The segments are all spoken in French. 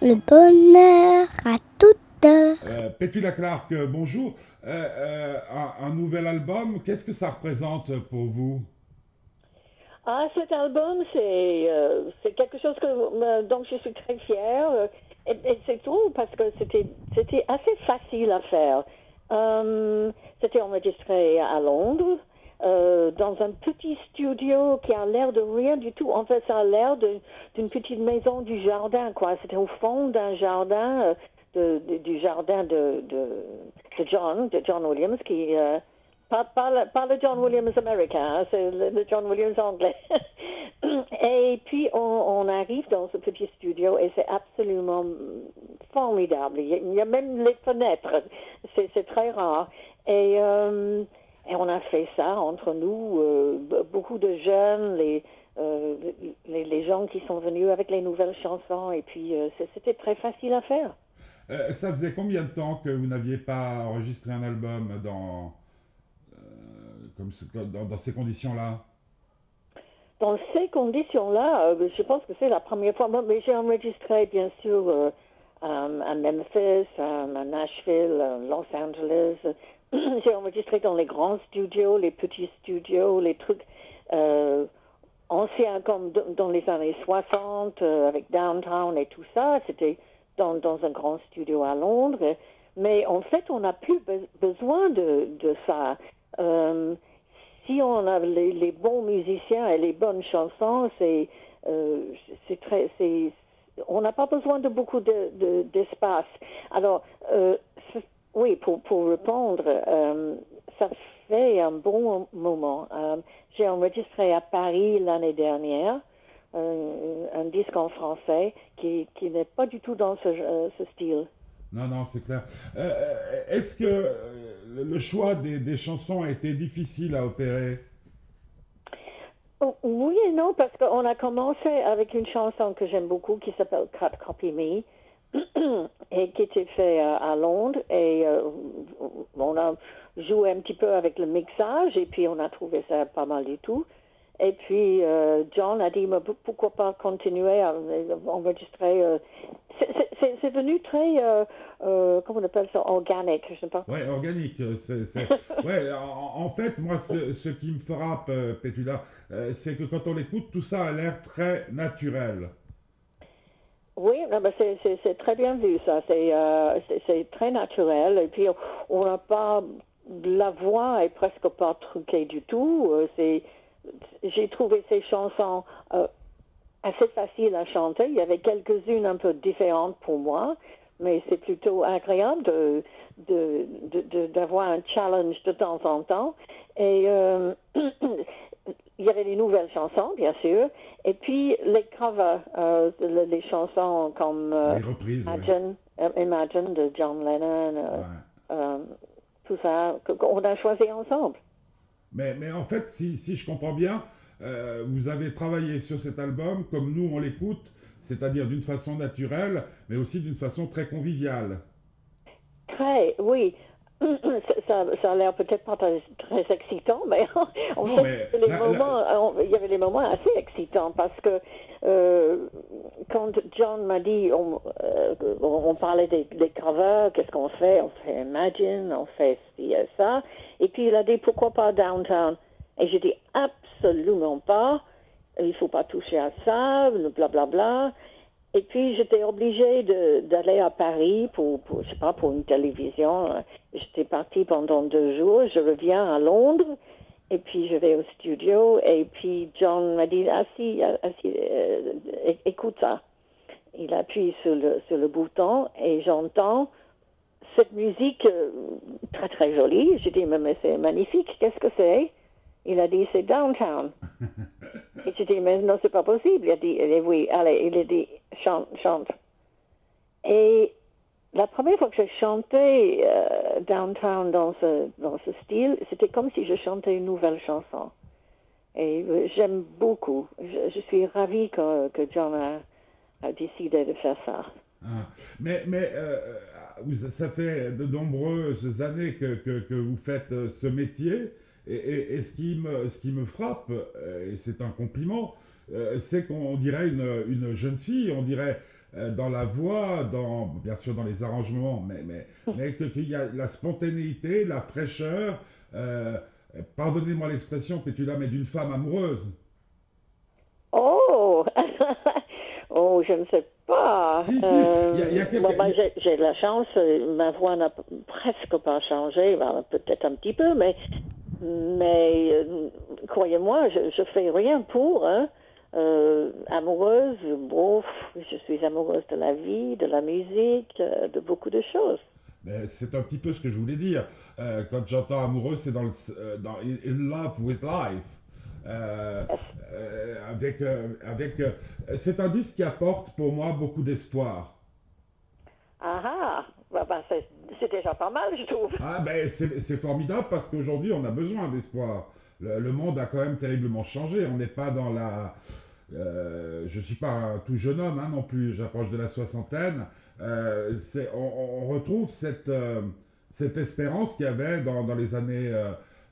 Le bonheur à toute heure. Euh, Pétula Clark, bonjour. Euh, euh, un, un nouvel album, qu'est-ce que ça représente pour vous? Ah, cet album, c'est euh, c'est quelque chose que, euh, dont je suis très fière. Et, et c'est tout parce que c'était c'était assez facile à faire. Euh, c'était enregistré à Londres, euh, dans un petit studio qui a l'air de rien du tout. En fait, ça a l'air d'une petite maison du jardin, quoi. C'était au fond d'un jardin, euh, du jardin de, de, John, de John Williams, qui... euh, pas, le, John Williams américain, hein, c'est le, John Williams anglais. et puis on, arrive dans ce petit studio et c'est absolument formidable. Il y a, même les fenêtres, c'est très rare. Et, euh, et on a fait ça entre nous, euh, beaucoup de jeunes, les, euh, les, les gens qui sont venus avec les nouvelles chansons et puis euh, c'était très facile à faire. Ça faisait combien de temps que vous n'aviez pas enregistré un album dans, comme ce- dans, dans ces conditions-là? Dans ces conditions-là, je pense que c'est la première fois. Moi, Mais j'ai enregistré, bien sûr, à Memphis, à Nashville, à Los Angeles. j'ai enregistré dans les grands studios, les petits studios, les trucs euh, anciens comme dans les années 60, euh, avec Downtown et tout ça. C'était dans, un grand studio à Londres. Mais en fait, on n'a plus be- besoin de, ça. Euh, si on a les, bons musiciens et les bonnes chansons, c'est euh, très on n'a pas besoin de beaucoup de- de- d'espace. Alors oui, pour pour répondre, euh, ça fait un bon moment. Euh, J'ai enregistré à Paris l'année dernière euh, un disque en français qui qui n'est pas du tout dans ce, ce style. Non, non, c'est clair. Est-ce que le choix des, des chansons a été difficile à opérer? Oh, Oui et non, parce qu'on a commencé avec une chanson que j'aime beaucoup qui s'appelle Cut Copy Me et qui était faite à, à Londres et euh, on a joué un petit peu avec le mixage et puis on a trouvé ça pas mal du tout. Et puis euh, John a dit mais pour- pourquoi pas continuer à euh, enregistrer. euh, c'est- venu très, euh, euh, comment on appelle ça, organique, je sais pas. Ouais, organique. euh, Ouais, en, en fait, moi, ce, ce qui me frappe, euh, Pétula, euh, c'est que quand on l'écoute, tout ça a l'air très naturel. Oui, mais c'est, très bien vu, ça. C'est, euh, très naturel. Et puis, on n'a pas. La voix est presque pas truquée du tout. Euh, c'est, j'ai trouvé ces chansons euh, assez faciles à chanter. Il y avait quelques-unes un peu différentes pour moi, mais c'est plutôt agréable de, de, de, de- d'avoir un challenge de temps en temps. Et euh, il y avait les nouvelles chansons, bien sûr, et puis les covers, euh, le- les chansons comme euh, reprises. Imagine, euh, Imagine de John Lennon, Ouais. tout ça, qu'on a choisi ensemble. Mais, mais en fait, si, si je comprends bien, vous avez travaillé sur cet album comme nous on l'écoute, c'est-à-dire d'une façon naturelle, mais aussi d'une façon très conviviale. Très, oui. Ça, ça, a l'air peut-être pas très, très excitant, mais en Non, fait, mais les la- la- moments, on- il y avait des moments assez excitants parce que euh, quand John m'a dit, on, euh, on parlait des, des covers, qu'est-ce qu'on fait? On fait Imagine, on fait ci et ça. Et puis il a dit, pourquoi pas Downtown? Et j'ai dit, absolument pas. Il faut pas toucher à ça, blablabla. Bla, bla. Et puis j'étais obligée d'aller à Paris pour, pour, je sais pas, pour une télévision. J'étais partie pendant deux jours. Je reviens à Londres et puis je vais au studio. Et puis John m'a dit, assis, assis, euh, é- écoute ça. Il appuie sur le, sur le bouton et j'entends cette musique euh, très très jolie. J'ai dit, mais, mais c'est magnifique, qu'est-ce que c'est? Il a dit, c'est Downtown. Et j'ai dit, mais non, c'est pas possible. Il a dit, oui, allez, il a dit, chante, chante. Et la première fois que j'ai chanté euh, Downtown dans ce, dans ce style, c'était comme si je chantais une nouvelle chanson. Et euh, j'aime beaucoup. Je, suis ravie que, John a, décidé de faire ça. Ah. Mais, mais euh, ça fait de nombreuses années que, que, vous faites ce métier. Et, ce, qui me, ce qui me frappe, et c'est un compliment, euh, c'est qu'on dirait une, une jeune fille, on dirait euh, dans la voix, dans, bien sûr dans les arrangements, mais, mais, mais que- qu'il y a la spontanéité, la fraîcheur, euh, pardonnez-moi l'expression, Pétula, mais d'une femme amoureuse. Oh, oh, je ne sais pas. Si, si, il y a- il y a quelques- bon, ben, j'ai, de la chance, ma voix n'a presque pas changé, ben, peut-être un petit peu, mais, mais euh, croyez-moi, je, je fais rien pour. Hein. Euh, amoureuse, bon, je suis amoureuse de la vie, de la musique, euh, de beaucoup de choses. Mais C'est un petit peu ce que je voulais dire. Euh, quand j'entends amoureux, c'est dans, le, dans In Love with Life. Euh, avec, avec, c'est un disque qui apporte pour moi beaucoup d'espoir. Ah ah, ben, ben, c'est, c'est déjà pas mal, je trouve. Ah ben c'est c'est formidable parce qu'aujourd'hui on a besoin d'espoir. Le, monde a quand même terriblement changé. On n'est pas dans la... euh, je suis pas un tout jeune homme hein, non plus, j'approche de la soixantaine. Euh, on, retrouve cette, euh, cette espérance qu'il y avait dans, dans les années...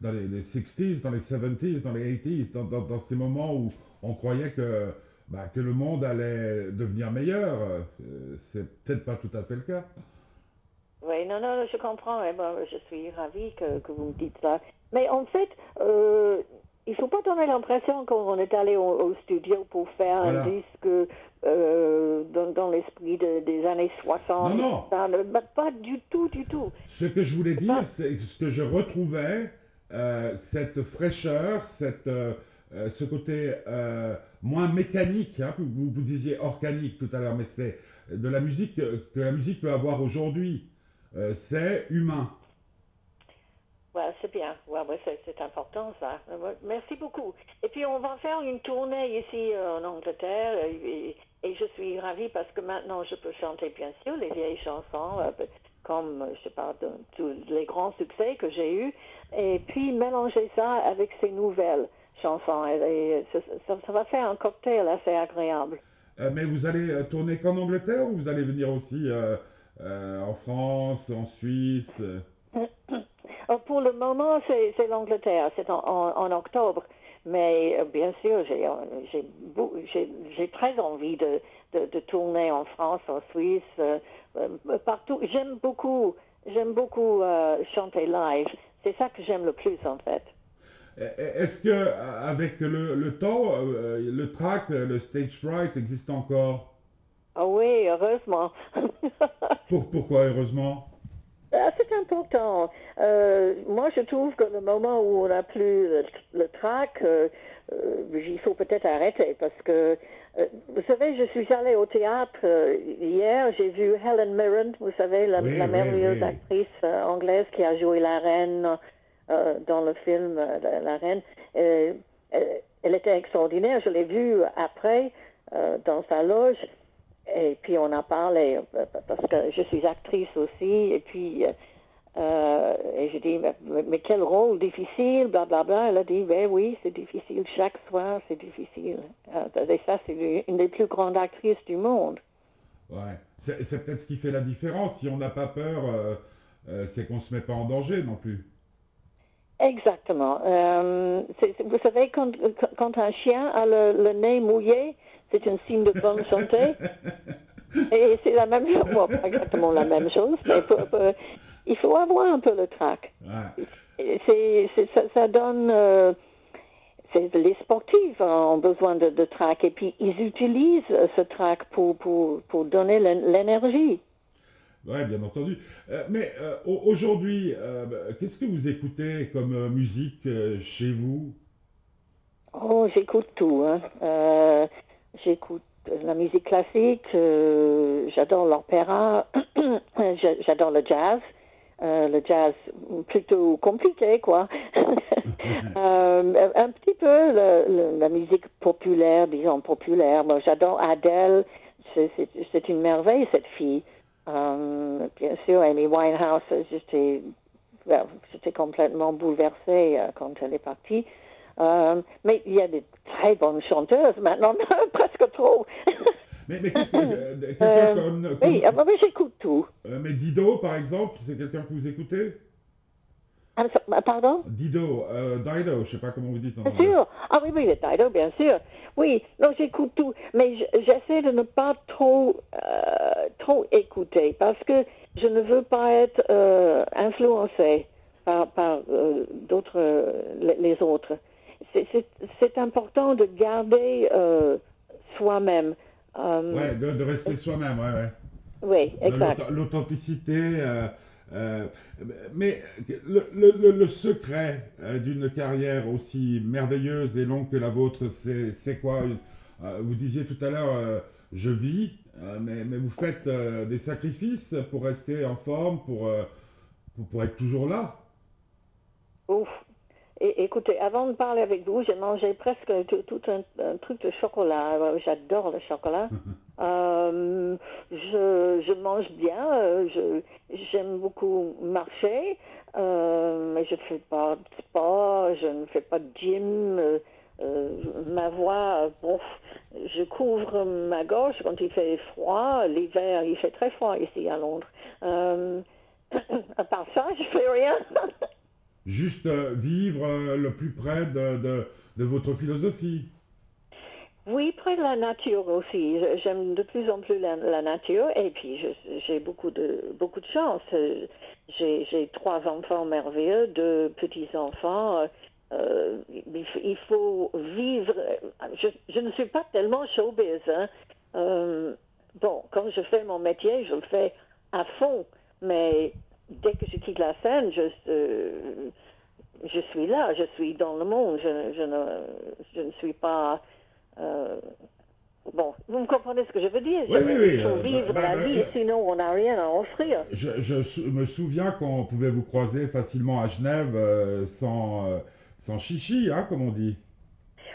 dans les, les 60s, dans les 70s, dans les 80s, dans, dans- ces moments où on croyait que, bah, que le monde allait devenir meilleur. C'est peut-être pas tout à fait le cas. Oui, non, non, je comprends. je suis ravie que, que vous me dites ça. Mais en fait, euh, il ne faut pas donner l'impression qu'on est allé au, au studio pour faire Voilà. un disque euh, dans, dans l'esprit de- des années 60. Non, non. Ça pas du tout, du tout. Ce que je voulais dire, c'est ce que je retrouvais, euh, cette fraîcheur, cette, euh, ce côté moins mécanique, hein, vous, vous disiez organique tout à l'heure, mais c'est de la musique que, que la musique peut avoir aujourd'hui. C'est humain. Ouais, c'est bien. Ouais, ouais, c'est, important, ça. Merci beaucoup. Et puis, on va faire une tournée ici euh, en Angleterre. Et, et je suis ravie parce que maintenant, je peux chanter, bien sûr, les vieilles chansons, euh, comme, euh, je parle de tous les grands succès que j'ai eus. Et puis, mélanger ça avec ces nouvelles chansons. Et, et ça, va faire un cocktail assez agréable. Euh, mais vous allez tourner qu'en Angleterre ou vous allez venir aussi en France, en Suisse Pour le moment, c'est l'Angleterre, c'est en, en- en octobre. Mais euh, bien sûr, j'ai euh, très envie de, de, de tourner en France, en Suisse, euh, euh, partout. J'aime beaucoup, j'aime beaucoup euh, chanter live. C'est ça que j'aime le plus, en fait. Est-ce que euh, avec le, le temps, euh, le track, euh, le stage fright existe encore? Ah oui, heureusement. Pour, Pourquoi, heureusement? C'est important. Euh, moi, je trouve que le moment où on n'a plus le, le track, euh, euh, il faut peut-être arrêter parce que, euh, vous savez, je suis allée au théâtre euh, hier, j'ai vu Helen Mirren, vous savez, la, Oui, la oui, merveilleuse oui. actrice euh, anglaise qui a joué la reine euh, dans le film euh, la, reine. Euh, elle, elle était extraordinaire, je l'ai vue après euh, dans sa loge. Et puis on a parlé, euh, parce que je suis actrice aussi, et puis euh, euh, et je dis, mais, mais quel rôle difficile, blablabla. Elle a dit, ben oui, c'est difficile, chaque soir c'est difficile. Et ça, c'est une des plus grandes actrices du monde. Ouais. C'est peut-être ce qui fait la différence. Si on n'a pas peur, euh, euh, c'est qu'on ne se met pas en danger non plus. Exactement. Vous savez, quand, quand un chien a le, le nez mouillé, c'est un signe de bonne santé. Et c'est la même chose, bon, pas exactement la même chose, mais pour- pour- il faut avoir un peu le trac. Ouais. C'est, ça, ça donne. euh, les sportifs ont besoin de, de trac et puis ils utilisent ce trac pour, pour, pour donner l'é- l'énergie. Ouais, bien entendu. Euh, mais euh, au- aujourd'hui, qu'est-ce que vous écoutez comme musique chez vous? Oh, j'écoute tout. Hein. J'écoute la musique classique, euh, j'adore l'opéra, j'a- j'adore le jazz. Euh, le jazz plutôt compliqué, quoi. Euh, un petit peu le- le- la musique populaire, disons populaire. Moi, j'adore Adele. C'est- une merveille, cette fille. Euh, bien sûr, Amy Winehouse, j'étais j'étais complètement bouleversée quand elle est partie. Mais il y a des très bonnes chanteuses maintenant, trop. Mais, mais qu'est-ce que. euh, quelqu'un Euh, comme. comme- oui, ah, bah, mais j'écoute tout. euh, mais Dido, par exemple, c'est quelqu'un que vous écoutez? Ah, ça- Pardon? Dido, euh, Dido, je sais pas comment vous dites en Bien anglais. sûr. Ah oui, oui, Dido, bien sûr. Oui, non, j'écoute tout. Mais j'essaie de ne pas trop, euh, trop écouter parce que je ne veux pas être euh, influencé par, par d'autres, les, les autres. C'est- important de garder soi-même. Euh, Ouais, de, de rester soi-même, ouais, ouais. Oui, exact. l'auth- L'authenticité. euh, euh, mais le, le- le- le secret euh, d'une carrière aussi merveilleuse et longue que la vôtre, c'est quoi? Vous disiez tout à l'heure, je vis, mais, mais vous faites des sacrifices pour rester en forme, pour, pour, pour être toujours là? Ouf. Et, écoutez, avant de parler avec vous, j'ai mangé presque tout, tout un, un truc de chocolat. J'adore le chocolat. Euh, je, je mange bien. euh, j'aime beaucoup marcher, euh, mais je ne fais pas de sport. Je ne fais pas de gym. ma voix, bon, je couvre ma gorge quand il fait froid. L'hiver, il fait très froid ici à Londres. À part ça, je fais rien. Juste euh, vivre euh, le plus près de, votre philosophie. Oui, près de la nature aussi. J'aime de plus en plus la, nature et puis j'ai beaucoup de beaucoup de chance. J'ai trois enfants merveilleux, deux petits enfants. Euh, il, faut vivre. Je, ne suis pas tellement showbiz. Hein. Bon, quand je fais mon métier, je le fais à fond, mais dès que je quitte la scène, je euh, je suis là, je suis dans le monde. Je, je ne je ne suis pas euh, bon, vous me comprenez ce que je veux dire? Oui, oui, oui, Il faut euh, vivre bah, la bah, vie, sinon on n'a rien à offrir. Je, me souviens qu'on pouvait vous croiser facilement à Genève euh, sans, sans chichi, hein, comme on dit.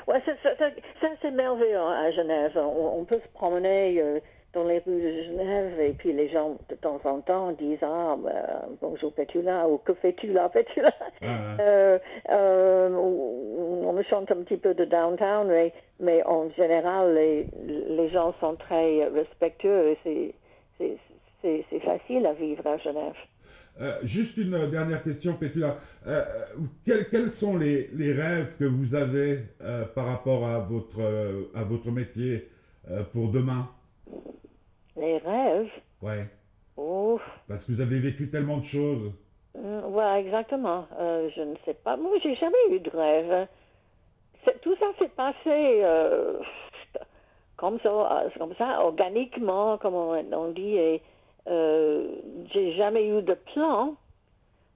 Ouais, ça, ça- ça- ça, c'est merveilleux hein, à Genève. On, on peut se promener dans les rues de Genève et puis les gens de temps en temps disent ah ben, bonjour Pétula ou que fais-tu là Pétula. Ah, hein. Euh, euh, on me chante un petit peu de downtown, mais, mais en général, les, les gens sont très respectueux et c'est- facile à vivre à Genève. Euh, juste une dernière question, Pétula. Quels, quels sont les, les rêves que vous avez par rapport à votre, à votre métier pour demain? Les rêves, Ouais, ouf, parce que vous avez vécu tellement de choses. euh, ouais, exactement. Euh, je ne sais pas. Moi, j'ai jamais eu de rêve. C'est- Tout ça s'est passé euh, comme ça, euh, comme ça, organiquement, comme on, on dit. Et euh, j'ai jamais eu de plan.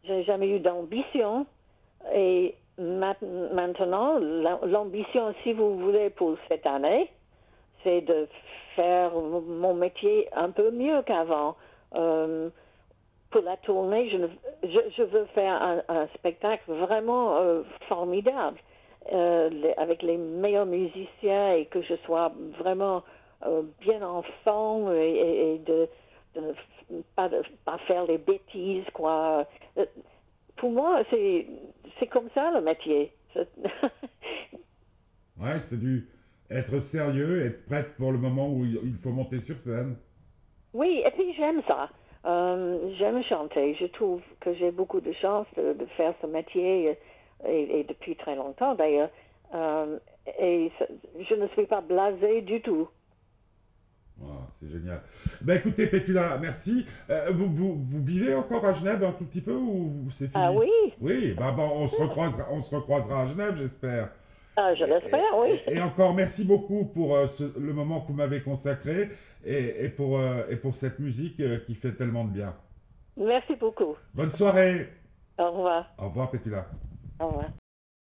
J'ai jamais eu d'ambition. Et ma- maintenant, la- l'ambition, si vous voulez, pour cette année, c'est de faire mon métier un peu mieux qu'avant. Euh, pour la tournée, je, je, veux faire un, spectacle vraiment euh, formidable, euh, avec les meilleurs musiciens et que je sois vraiment bien en forme et, de, de pas, de- pas faire les bêtises, quoi. Pour moi, c'est c'est comme ça le métier. Ouais, c'est du être sérieux, être prête pour le moment où il faut monter sur scène. Oui, et puis j'aime ça. Euh, j'aime chanter. Je trouve que j'ai beaucoup de chance de, de faire ce métier et, et depuis très longtemps d'ailleurs. Euh, et je ne suis pas blasée du tout. Ah, c'est génial. Ben écoutez, Pétula, merci. Euh, vous, vous, vous vivez encore à Genève un tout petit peu ou c'est fini? Ah oui, Oui, bah, bon, on, se recroisera, on se recroisera à Genève, j'espère. Ah, je l'espère, oui. Et, et encore, merci beaucoup pour euh, ce- le moment que vous m'avez consacré et, et pour, euh, et pour cette musique euh, qui fait tellement de bien. Merci beaucoup. Bonne soirée. Au revoir. Au revoir, Pétula. Au revoir.